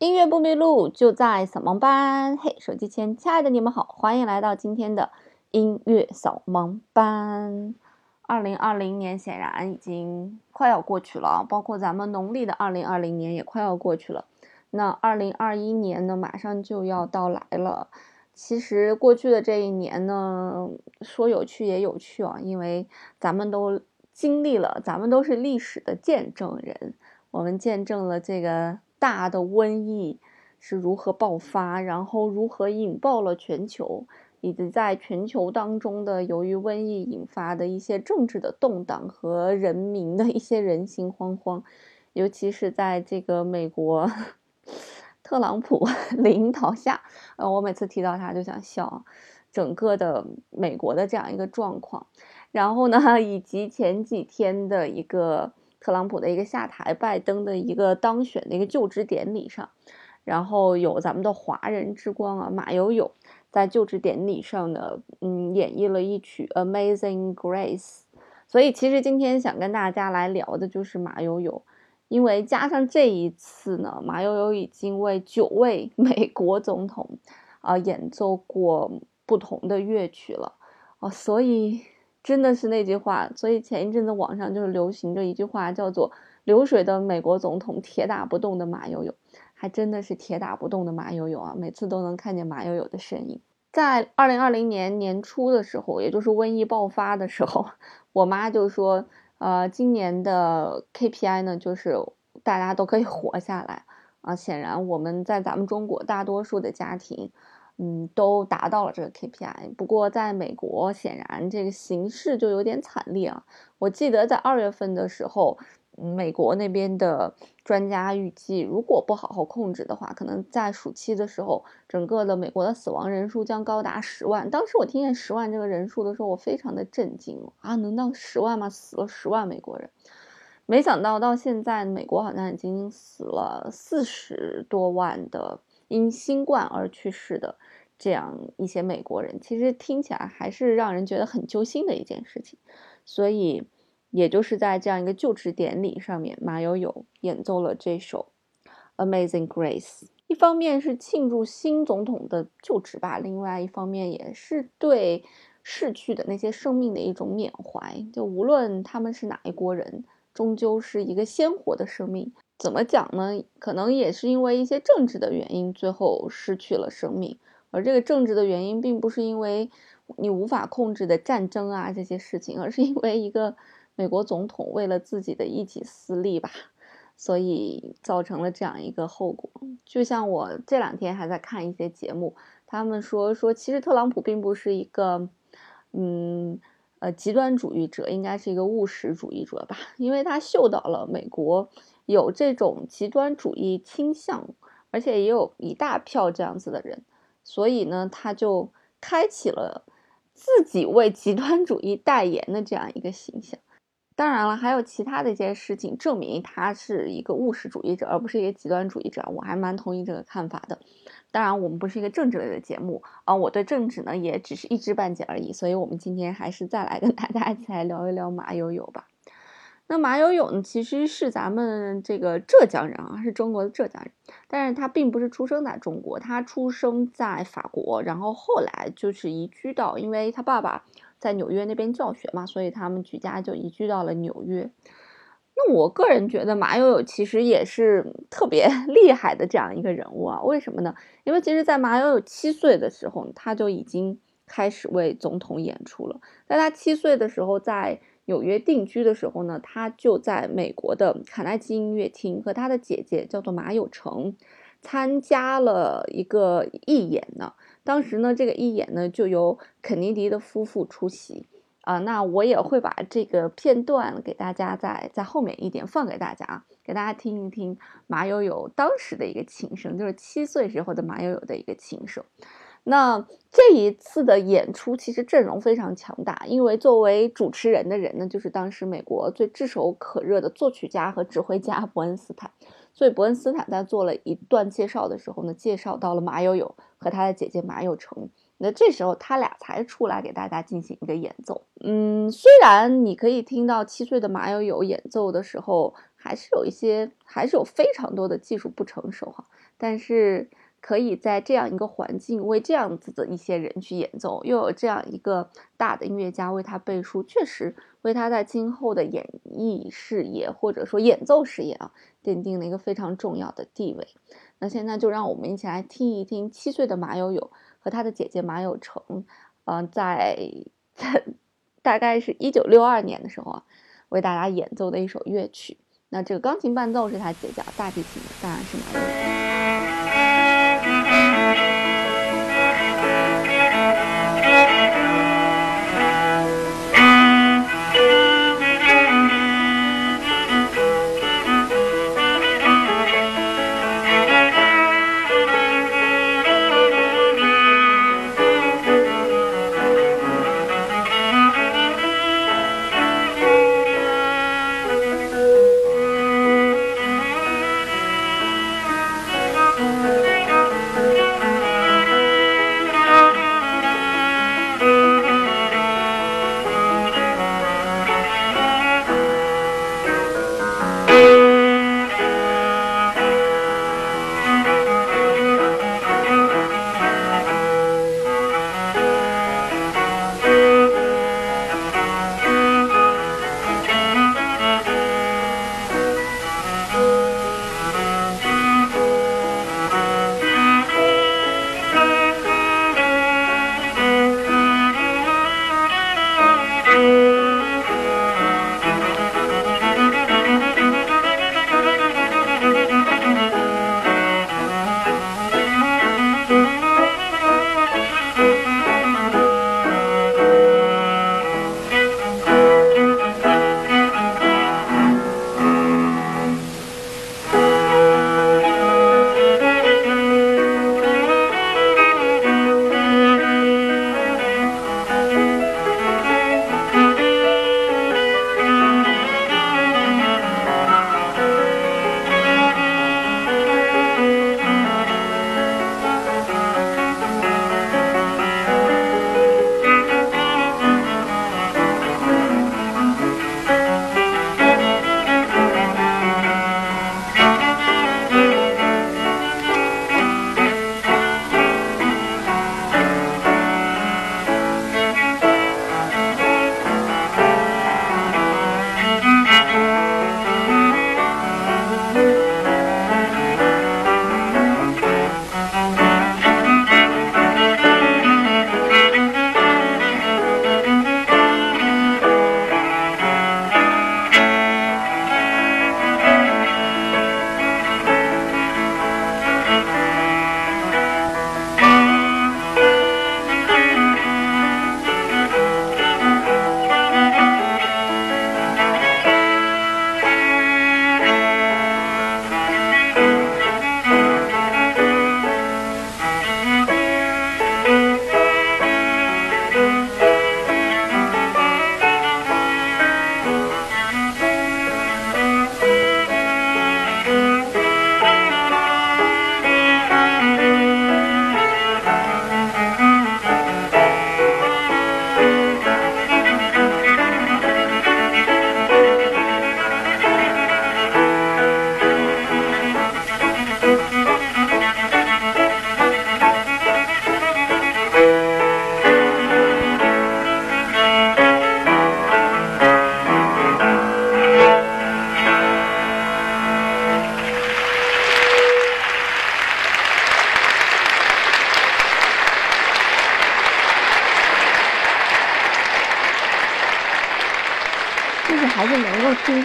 音乐不迷路，就在扫盲班。嘿，手机前亲爱的你们好，欢迎来到今天的音乐扫盲班。二零二零年显然已经快要过去了，包括咱们农历的二零二零年也快要过去了。那二零二一年呢，马上就要到来了。其实过去的这一年呢，说有趣也有趣啊，因为咱们都经历了，咱们都是历史的见证人，我们见证了这个大的瘟疫是如何爆发，然后如何引爆了全球。以及在全球当中的由于瘟疫引发的一些政治的动荡和人民的一些人心惶惶，尤其是在这个美国特朗普 领导下，呃，我每次提到他就想笑，整个的美国的这样一个状况，然后呢，以及前几天的一个特朗普的一个下台，拜登的一个当选的一个就职典礼上，然后有咱们的华人之光啊，马友友。在就职典礼上呢，嗯，演绎了一曲《Amazing Grace》，所以其实今天想跟大家来聊的就是马友友，因为加上这一次呢，马友友已经为九位 美国总统啊演奏过不同的乐曲了哦，所以真的是那句话，所以前一阵子网上就是流行着一句话，叫做“流水的美国总统，铁打不动的马友友”。还真的是铁打不动的马友友啊！每次都能看见马友友的身影。在二零二零年年初的时候，也就是瘟疫爆发的时候，我妈就说：“呃，今年的 KPI 呢，就是大家都可以活下来啊。”显然，我们在咱们中国大多数的家庭，嗯，都达到了这个 KPI。不过，在美国，显然这个形势就有点惨烈啊。我记得在二月份的时候。美国那边的专家预计，如果不好好控制的话，可能在暑期的时候，整个的美国的死亡人数将高达十万。当时我听见十万这个人数的时候，我非常的震惊啊！能到十万吗？死了十万美国人，没想到到现在，美国好像已经死了四十多万的因新冠而去世的这样一些美国人。其实听起来还是让人觉得很揪心的一件事情，所以。也就是在这样一个就职典礼上面，马友友演奏了这首《Amazing Grace》。一方面是庆祝新总统的就职吧，另外一方面也是对逝去的那些生命的一种缅怀。就无论他们是哪一国人，终究是一个鲜活的生命。怎么讲呢？可能也是因为一些政治的原因，最后失去了生命。而这个政治的原因，并不是因为你无法控制的战争啊这些事情，而是因为一个。美国总统为了自己的一己私利吧，所以造成了这样一个后果。就像我这两天还在看一些节目，他们说说，其实特朗普并不是一个，嗯，呃，极端主义者，应该是一个务实主义者吧，因为他嗅到了美国有这种极端主义倾向，而且也有一大票这样子的人，所以呢，他就开启了自己为极端主义代言的这样一个形象。当然了，还有其他的一些事情证明他是一个务实主义者，而不是一个极端主义者。我还蛮同意这个看法的。当然，我们不是一个政治类的节目啊，我对政治呢也只是一知半解而已。所以，我们今天还是再来跟大家一起来聊一聊马友友吧。那马友友呢，其实是咱们这个浙江人啊，是中国的浙江人，但是他并不是出生在中国，他出生在法国，然后后来就是移居到，因为他爸爸。在纽约那边教学嘛，所以他们举家就移居到了纽约。那我个人觉得马友友其实也是特别 厉害的这样一个人物啊。为什么呢？因为其实，在马友友七岁的时候，他就已经开始为总统演出了。在他七岁的时候，在纽约定居的时候呢，他就在美国的卡耐基音乐厅和他的姐姐叫做马友成参加了一个义演呢。当时呢，这个义演呢就由肯尼迪的夫妇出席啊。那我也会把这个片段给大家在在后面一点放给大家啊，给大家听一听马友友当时的一个琴声，就是七岁时候的马友友的一个琴声。那这一次的演出其实阵容非常强大，因为作为主持人的人呢，就是当时美国最炙手可热的作曲家和指挥家伯恩斯坦。所以伯恩斯坦在做了一段介绍的时候呢，介绍到了马友友和他的姐姐马友成。那这时候他俩才出来给大家进行一个演奏。嗯，虽然你可以听到七岁的马友友演奏的时候，还是有一些，还是有非常多的技术不成熟哈。但是可以在这样一个环境为这样子的一些人去演奏，又有这样一个大的音乐家为他背书，确实为他在今后的演艺事业或者说演奏事业啊，奠定了一个非常重要的地位。那现在就让我们一起来听一听七岁的马友友和他的姐姐马友成，嗯，在在大概是一九六二年的时候啊，为大家演奏的一首乐曲。那这个钢琴伴奏是他姐姐，大提琴当然是马友友。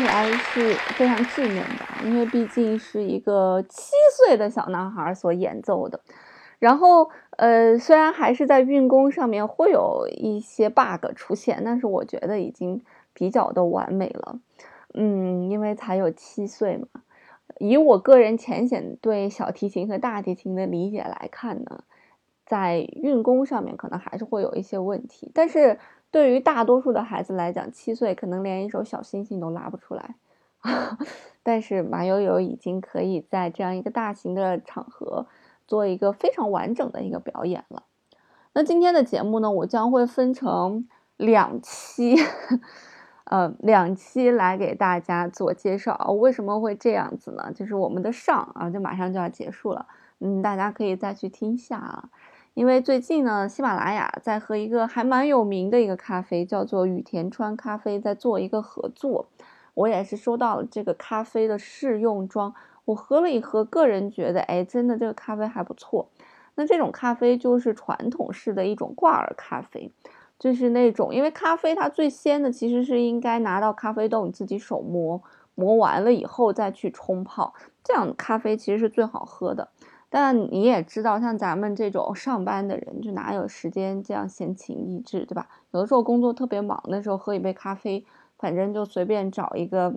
起来是非常稚嫩的，因为毕竟是一个七岁的小男孩所演奏的。然后，呃，虽然还是在运弓上面会有一些 bug 出现，但是我觉得已经比较的完美了。嗯，因为才有七岁嘛。以我个人浅显对小提琴和大提琴的理解来看呢，在运功上面可能还是会有一些问题，但是。对于大多数的孩子来讲，七岁可能连一首小星星都拉不出来，但是马友友已经可以在这样一个大型的场合做一个非常完整的一个表演了。那今天的节目呢，我将会分成两期，呃，两期来给大家做介绍。为什么会这样子呢？就是我们的上啊，就马上就要结束了。嗯，大家可以再去听一下啊。因为最近呢，喜马拉雅在和一个还蛮有名的一个咖啡，叫做羽田川咖啡，在做一个合作。我也是收到了这个咖啡的试用装，我喝了一喝，个人觉得，哎，真的这个咖啡还不错。那这种咖啡就是传统式的一种挂耳咖啡，就是那种，因为咖啡它最鲜的其实是应该拿到咖啡豆你自己手磨，磨完了以后再去冲泡，这样咖啡其实是最好喝的。但你也知道，像咱们这种上班的人，就哪有时间这样闲情逸致，对吧？有的时候工作特别忙的时候，喝一杯咖啡，反正就随便找一个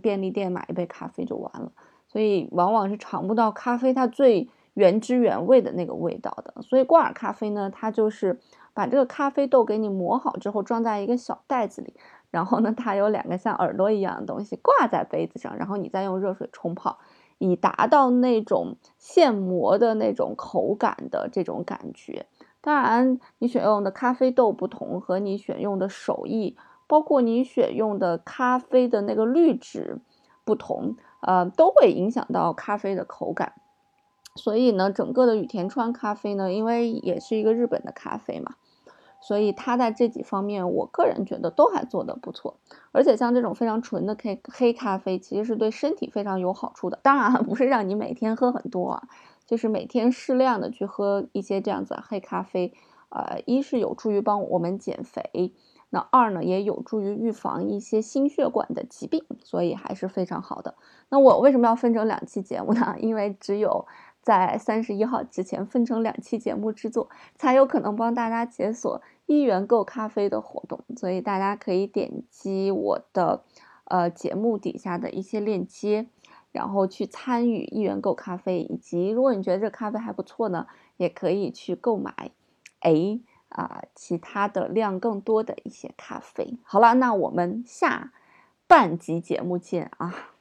便利店买一杯咖啡就完了。所以往往是尝不到咖啡它最原汁原味的那个味道的。所以挂耳咖啡呢，它就是把这个咖啡豆给你磨好之后，装在一个小袋子里，然后呢，它有两个像耳朵一样的东西挂在杯子上，然后你再用热水冲泡。以达到那种现磨的那种口感的这种感觉。当然，你选用的咖啡豆不同，和你选用的手艺，包括你选用的咖啡的那个滤纸不同，呃，都会影响到咖啡的口感。所以呢，整个的羽田川咖啡呢，因为也是一个日本的咖啡嘛。所以它在这几方面，我个人觉得都还做得不错。而且像这种非常纯的黑黑咖啡，其实是对身体非常有好处的。当然不是让你每天喝很多啊，就是每天适量的去喝一些这样子黑咖啡。呃，一是有助于帮我们减肥，那二呢也有助于预防一些心血管的疾病，所以还是非常好的。那我为什么要分成两期节目呢？因为只有。在三十一号之前分成两期节目制作，才有可能帮大家解锁一元购咖啡的活动。所以大家可以点击我的呃节目底下的一些链接，然后去参与一元购咖啡。以及如果你觉得这咖啡还不错呢，也可以去购买哎啊其他的量更多的一些咖啡。好了，那我们下半集节目见啊。